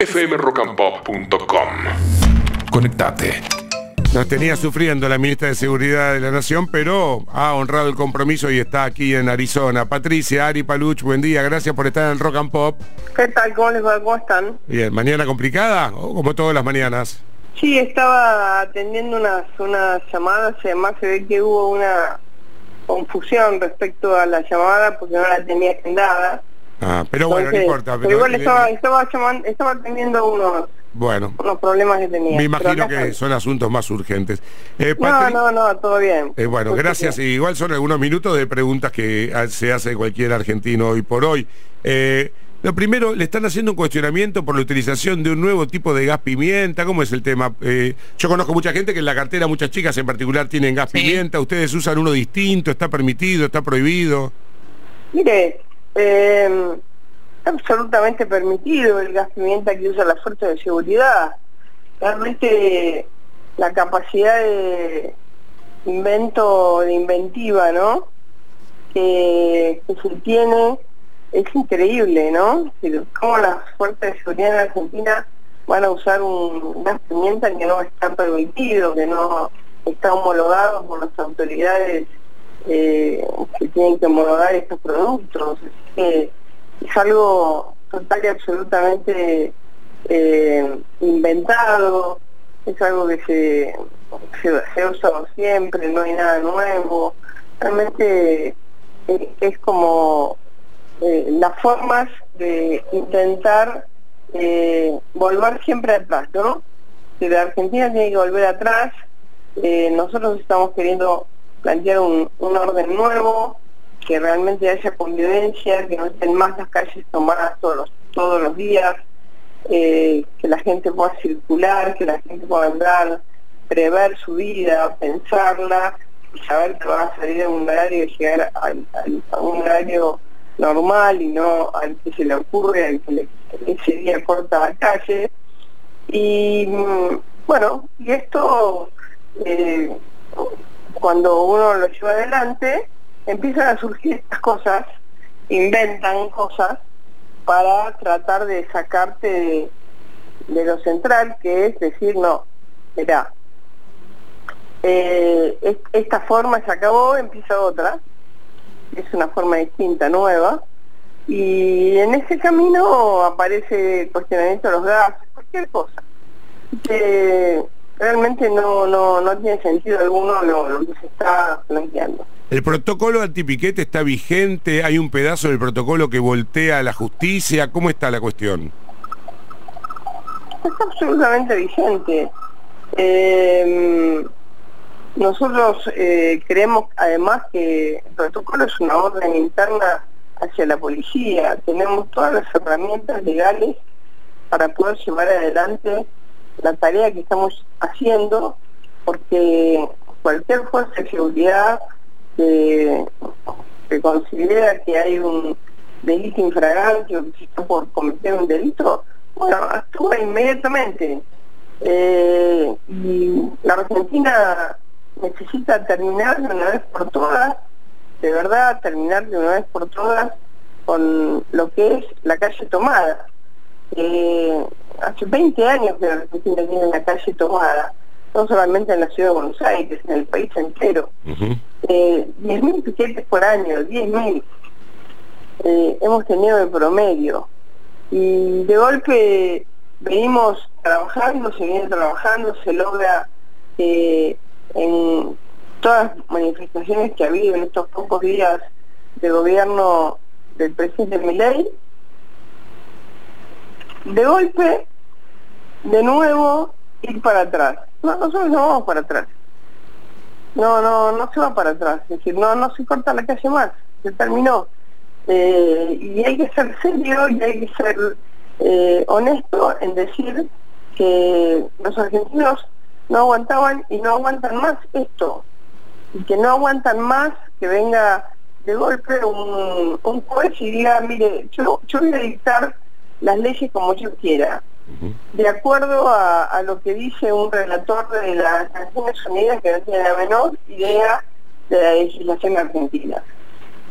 fmrockandpop.com. Conectate. Nos tenía sufriendo la ministra de Seguridad de la Nación, pero ha honrado el compromiso y está aquí en Arizona. Patricia, Ari Paluch, buen día, gracias por estar en Rock and Pop. ¿Qué tal? ¿Cómo les va? ¿Cómo están? Bien, ¿mañana complicada o como todas las mañanas? Sí, estaba atendiendo unas, unas llamadas y además se ve que hubo una confusión respecto a la llamada porque no la tenía agendada. Ah, pero bueno, no importa. Pero, igual estaba, estaba, llamando, estaba atendiendo unos, Bueno, unos problemas que tenía. me imagino que son asuntos más urgentes. Eh, No, no, no, todo bien. Eh, bueno, gracias. Igual son algunos minutos de preguntas que se hace cualquier argentino hoy por hoy. Eh, lo primero, le están haciendo un cuestionamiento por la utilización de un nuevo tipo de gas pimienta. ¿Cómo es el tema? Eh, yo conozco mucha gente que en la cartera, muchas chicas en particular, tienen gas Sí. pimienta. Ustedes usan uno distinto, está permitido, está prohibido. Mire, eh, absolutamente permitido el gas pimienta que usa la fuerza de seguridad. Realmente la capacidad de invento, de inventiva, ¿no? Que, que se tiene es increíble, ¿no? ¿Cómo las fuerzas de seguridad en Argentina van a usar un gas pimienta que no está permitido, que no está homologado por las autoridades eh, que tienen que homologar estos productos. Que es algo total y absolutamente eh, inventado, es algo que se, se, se siempre, no hay nada nuevo. Realmente eh, es como eh, las formas de intentar volver siempre atrás, ¿no? Si la Argentina tiene que volver atrás, nosotros estamos queriendo plantear un, orden nuevo, que realmente haya convivencia, que no estén más las calles tomadas todos los, todos los días, eh, que la gente pueda circular, que la gente pueda andar, prever su vida, pensarla, y saber que va a salir a un horario y llegar a un horario normal y no al que se le ocurre, al que le- ese día corta la calle. Y mm, bueno, y esto eh, cuando uno lo lleva adelante, empiezan a surgir estas cosas, inventan cosas para tratar de sacarte de, lo central, que es decir, no, mirá, eh, es- esta forma se acabó, empieza otra, es una forma distinta, nueva, y en ese camino aparece el cuestionamiento de los gases, cualquier cosa que realmente no, no, no tiene sentido alguno lo, lo que se está planteando. El protocolo antipiquete está vigente, hay un pedazo del protocolo que voltea a la justicia. ¿Cómo está la cuestión? Está absolutamente vigente. Eh, nosotros eh, creemos además que el protocolo es una orden interna hacia la policía. Tenemos todas las herramientas legales para poder llevar adelante la tarea que estamos haciendo, porque cualquier fuerza de seguridad que, que considera que hay un delito infragante o que se está por cometer un delito, bueno, actúa inmediatamente. Eh, y la Argentina necesita terminar de una vez por todas, de verdad, terminar de una vez por todas con lo que es la calle tomada. Eh, hace 20 años que la Argentina tiene la calle tomada, no solamente en la ciudad de Buenos Aires, en el país entero. Ujú. Eh, 10.000 piquetes por año, 10.000 eh, hemos tenido de promedio. Y de golpe venimos trabajando, se viene trabajando, se logra eh, en todas las manifestaciones que ha habido en estos pocos días de gobierno del presidente Milei, de golpe, de nuevo, ir para atrás. No, nosotros no vamos para atrás. No, no, no se va para atrás. Es decir, no, no se corta la calle más. Se terminó. Eh, y hay que ser serio y hay que ser eh, honesto en decir que los argentinos no aguantaban y no aguantan más esto. Y que no aguantan más que venga de golpe un, un juez y diga, mire, yo, yo voy a dictar las leyes como yo quiera de acuerdo a, lo que dice un relator de las Naciones Unidas que no tiene la menor idea de la legislación argentina.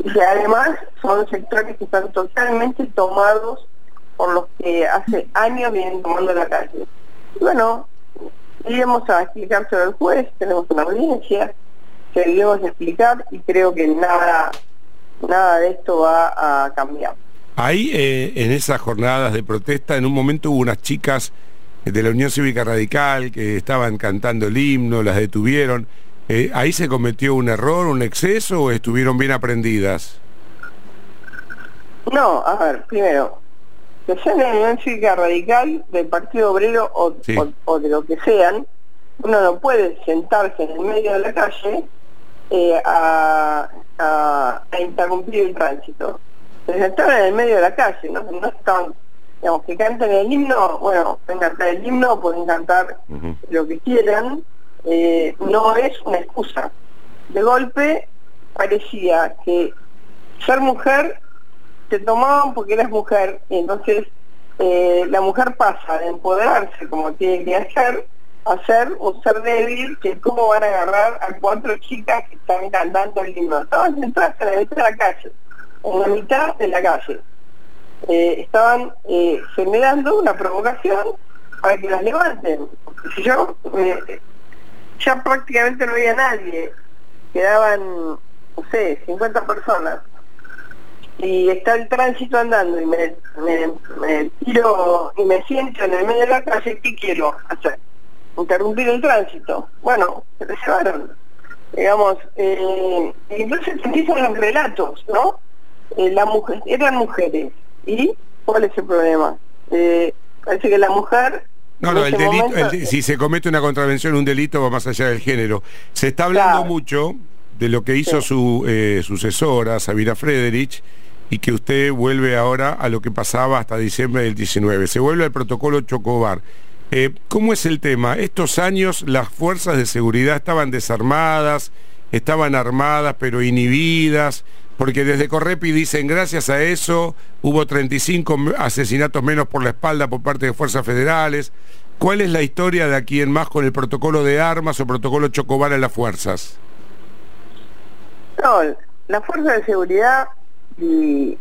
Y que además son sectores que están totalmente tomados por los que hace años vienen tomando la calle. Y bueno, iremos a explicárselo al juez, tenemos una audiencia, seguiremos a explicar y creo que nada, nada de esto va a cambiar. Ahí, eh, en esas jornadas de protesta, en un momento hubo unas chicas de la Unión Cívica Radical que estaban cantando el himno, las detuvieron. Eh, ¿Ahí se cometió un error, un exceso o estuvieron bien aprendidas? No, a ver, primero, que sean de la Unión Cívica Radical, del Partido Obrero o, de lo que sean, uno no puede sentarse en el medio de la calle eh, a, interrumpir el tránsito. Se en el medio de la calle, no, no están, digamos, que canten el himno, bueno, pueden cantar el himno, pueden cantar lo que quieran, eh, no es una excusa. De golpe parecía que ser mujer te tomaban porque eras mujer y entonces eh, la mujer pasa de empoderarse como tiene que hacer a ser un ser débil que cómo van a agarrar a cuatro chicas que están cantando el himno. Estaban sentadas en la de la calle, en la mitad de la calle. Eh, estaban eh, generando una provocación para que las levanten. si yo ya prácticamente no había nadie, quedaban, no sé, 50 personas y está el tránsito andando y me, tiro y me siento en el medio de la calle, ¿qué quiero hacer? Interrumpir el tránsito. Bueno, se llevaron. Digamos, eh, entonces empiezan los relatos, ¿no? Eh, la mujer, eran mujeres. ¿Y cuál es el problema? Eh, parece que la mujer no, no, el delito, si se comete una contravención, un delito va más allá del género. Se está hablando mucho de lo que hizo su eh, sucesora, Sabina Frederich, y que usted vuelve ahora a lo que pasaba hasta diciembre del 19. Se vuelve al protocolo Chocobar. Eh, ¿Cómo es el tema? Estos años las fuerzas de seguridad estaban desarmadas, estaban armadas pero inhibidas, porque desde Correpi dicen gracias a eso hubo 35 asesinatos menos por la espalda por parte de fuerzas federales. ¿Cuál es la historia de aquí en más con el protocolo de armas o protocolo Chocobar en las fuerzas? No, la fuerza de seguridad en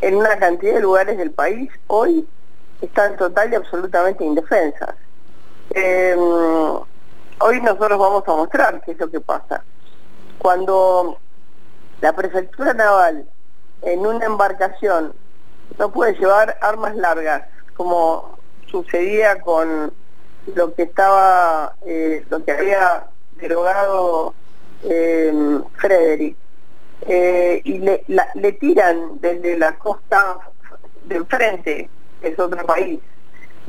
una cantidad de lugares del país hoy están total y absolutamente indefensas. Em, hoy nosotros vamos a mostrar qué es lo que pasa. Cuando la prefectura naval en una embarcación no puede llevar armas largas, como sucedía con lo que estaba, eh, lo que había derogado eh, Frederick, eh, y le, le tiran desde la costa de enfrente, que es otro país,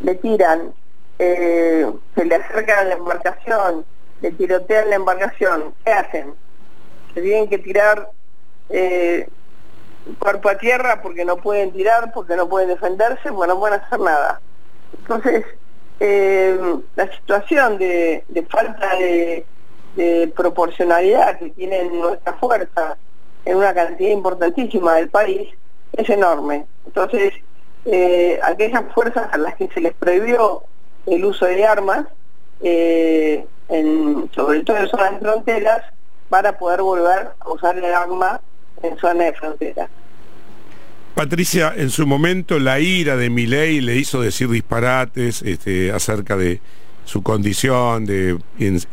le tiran, eh, se le acercan a la embarcación, le tirotean la embarcación, ¿qué hacen? Se tienen que tirar eh, cuerpo a tierra porque no pueden tirar, porque no pueden defenderse, porque no pueden hacer nada. Entonces, la situación de, falta de, proporcionalidad que tienen nuestras fuerzas en una cantidad importantísima del país, es enorme. Entonces, eh, aquellas fuerzas a las que se les prohibió el uso de armas, eh, sobre todo en zonas fronteras, van a poder volver a usar el arma en zonas de frontera. Patricia, en su momento la ira de Milei le hizo decir disparates este, acerca de su condición de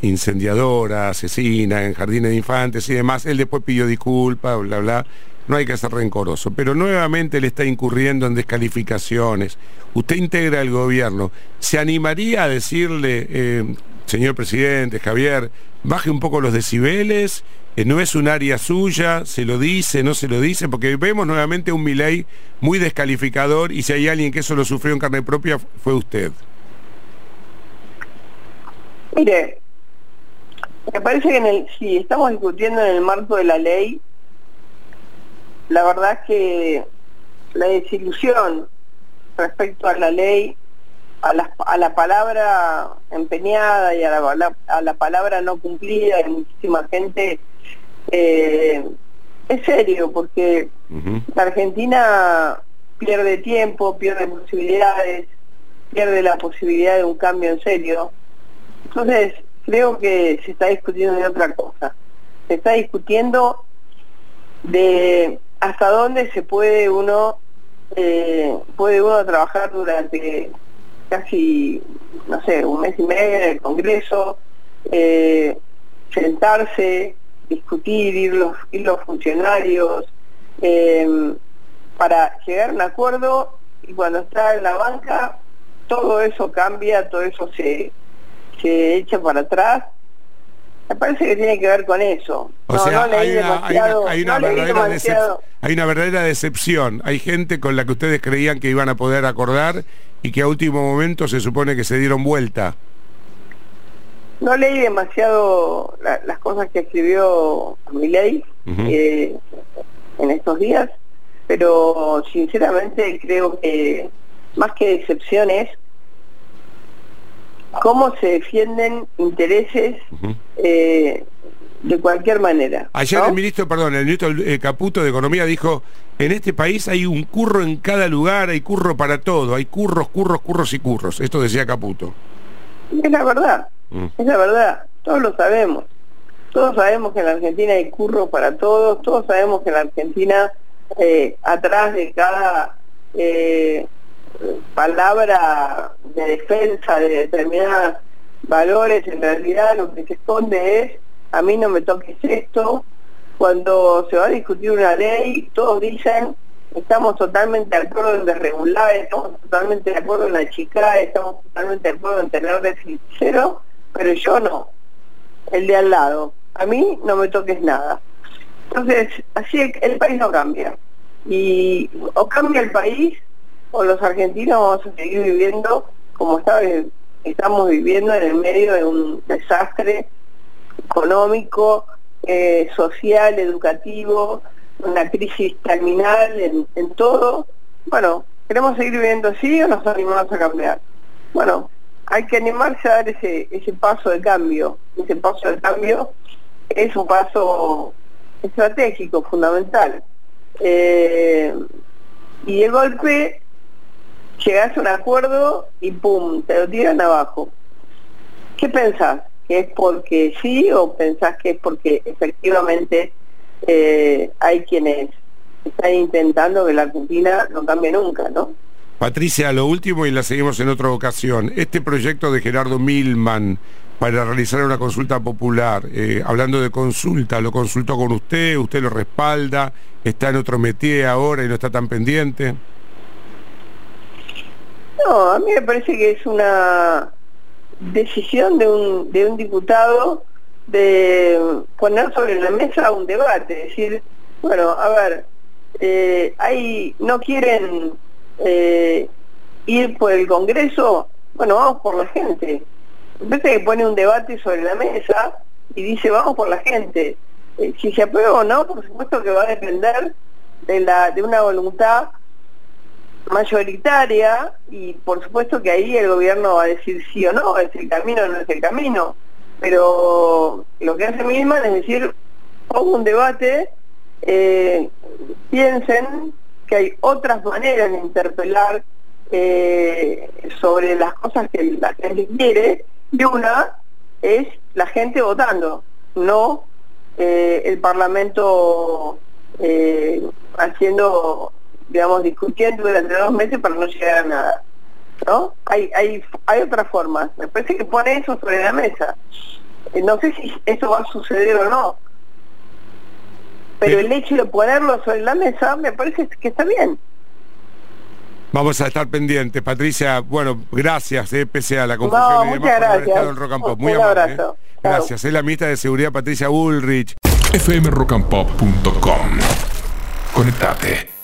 incendiadora, asesina en jardines de infantes y demás, él después pidió disculpas, bla, bla, no hay que ser rencoroso, pero nuevamente le está incurriendo en descalificaciones. Usted integra el gobierno, ¿se animaría a decirle, eh, señor presidente, Javier, baje un poco los decibeles? Eh, no es un área suya, se lo dice, no se lo dice, porque vemos nuevamente un Milei muy descalificador y si hay alguien que eso lo sufrió en carne propia fue usted. Mire, me parece que si estamos discutiendo en el marco de la ley, la verdad que la desilusión respecto a la ley, a la, a la palabra empeñada y a la, a la, palabra no cumplida de muchísima gente, eh, es serio, porque la Argentina pierde tiempo, pierde posibilidades, pierde la posibilidad de un cambio en serio. Entonces, creo que se está discutiendo de otra cosa. Se está discutiendo de hasta dónde se puede uno eh, puede uno trabajar durante casi, no sé, un mes y medio en el Congreso, eh, sentarse, discutir, ir los, ir los funcionarios, eh, para llegar a un acuerdo y cuando está en la banca todo eso cambia, todo eso se, se echa para atrás. Me parece que tiene que ver con eso. O sea, hay, una, verdadera decepción. Hay gente con la que ustedes creían que iban a poder acordar y que a último momento se supone que se dieron vuelta. No leí demasiado las cosas que escribió Milei eh, en estos días, pero sinceramente creo que más que decepciones, cómo se defienden intereses eh, de cualquier manera. Ayer el ministro, perdón, el ministro eh, Caputo de Economía dijo, en este país hay un curro en cada lugar, hay curro para todo, hay curros, curros, curros y curros. Esto decía Caputo. Es la verdad, es la verdad, todos lo sabemos. Todos sabemos que en la Argentina hay curro para todos, todos sabemos que en la Argentina eh, atrás de cada eh, palabra de defensa de determinados valores, en realidad lo que se esconde es, a mí no me toques esto, cuando se va a discutir una ley, todos dicen, estamos totalmente de acuerdo en desregular, estamos totalmente de acuerdo en la chica, estamos totalmente de acuerdo en tener déficit cero, pero yo no, el de al lado, a mí no me toques nada. Entonces, así el, país no cambia. Y o cambia el país o los argentinos vamos a seguir viviendo como estamos viviendo en el medio de un desastre económico, eh, social, educativo, una crisis terminal en, todo. Bueno, ¿queremos seguir viviendo así o nos animamos a cambiar? Bueno, hay que animarse a dar ese, ese paso de cambio. Ese paso de cambio es un paso estratégico, fundamental. Eh, y el golpe llegás a un acuerdo y pum, te lo tiran abajo. ¿Qué pensás? ¿Que es porque sí o pensás que es porque efectivamente eh, hay quienes están intentando que la Argentina no cambie nunca, ¿no? Patricia, lo último y la seguimos en otra ocasión. Este proyecto de Gerardo Milman para realizar una consulta popular, eh, hablando de consulta, ¿lo consultó con usted? ¿Usted lo respalda? ¿Está en otro métier ahora y no está tan pendiente? No, a mí me parece que es una decisión de un, de un diputado de poner sobre la mesa un debate, decir, bueno, a ver, eh, no quieren eh, ir por el Congreso, bueno, vamos por la gente. Parece que pone un debate sobre la mesa y dice, vamos por la gente. Eh, si se aprueba o no, por supuesto que va a depender de, la, de una voluntad mayoritaria y por supuesto que ahí el gobierno va a decir sí o no, es el camino o no es el camino, pero lo que hace misma es decir, pongo un debate, eh, piensen que hay otras maneras de interpelar eh, sobre las cosas que la gente quiere y una es la gente votando, no eh, el Parlamento haciendo digamos, discutiendo durante dos meses para no llegar a nada. ¿No? Hay, hay, hay otras formas. Me parece que pone eso sobre la mesa. Eh, no sé si eso va a suceder o no. Pero el hecho de ponerlo sobre la mesa me parece que está bien. Vamos a estar pendientes, Patricia. Bueno, gracias, eh, pese a la confusión y demás, gracias. en Rock and Pop. Muy amable. Eh. Gracias. Es la ministra de Seguridad, Patricia Bullrich. fmrockandpop.com Conectate.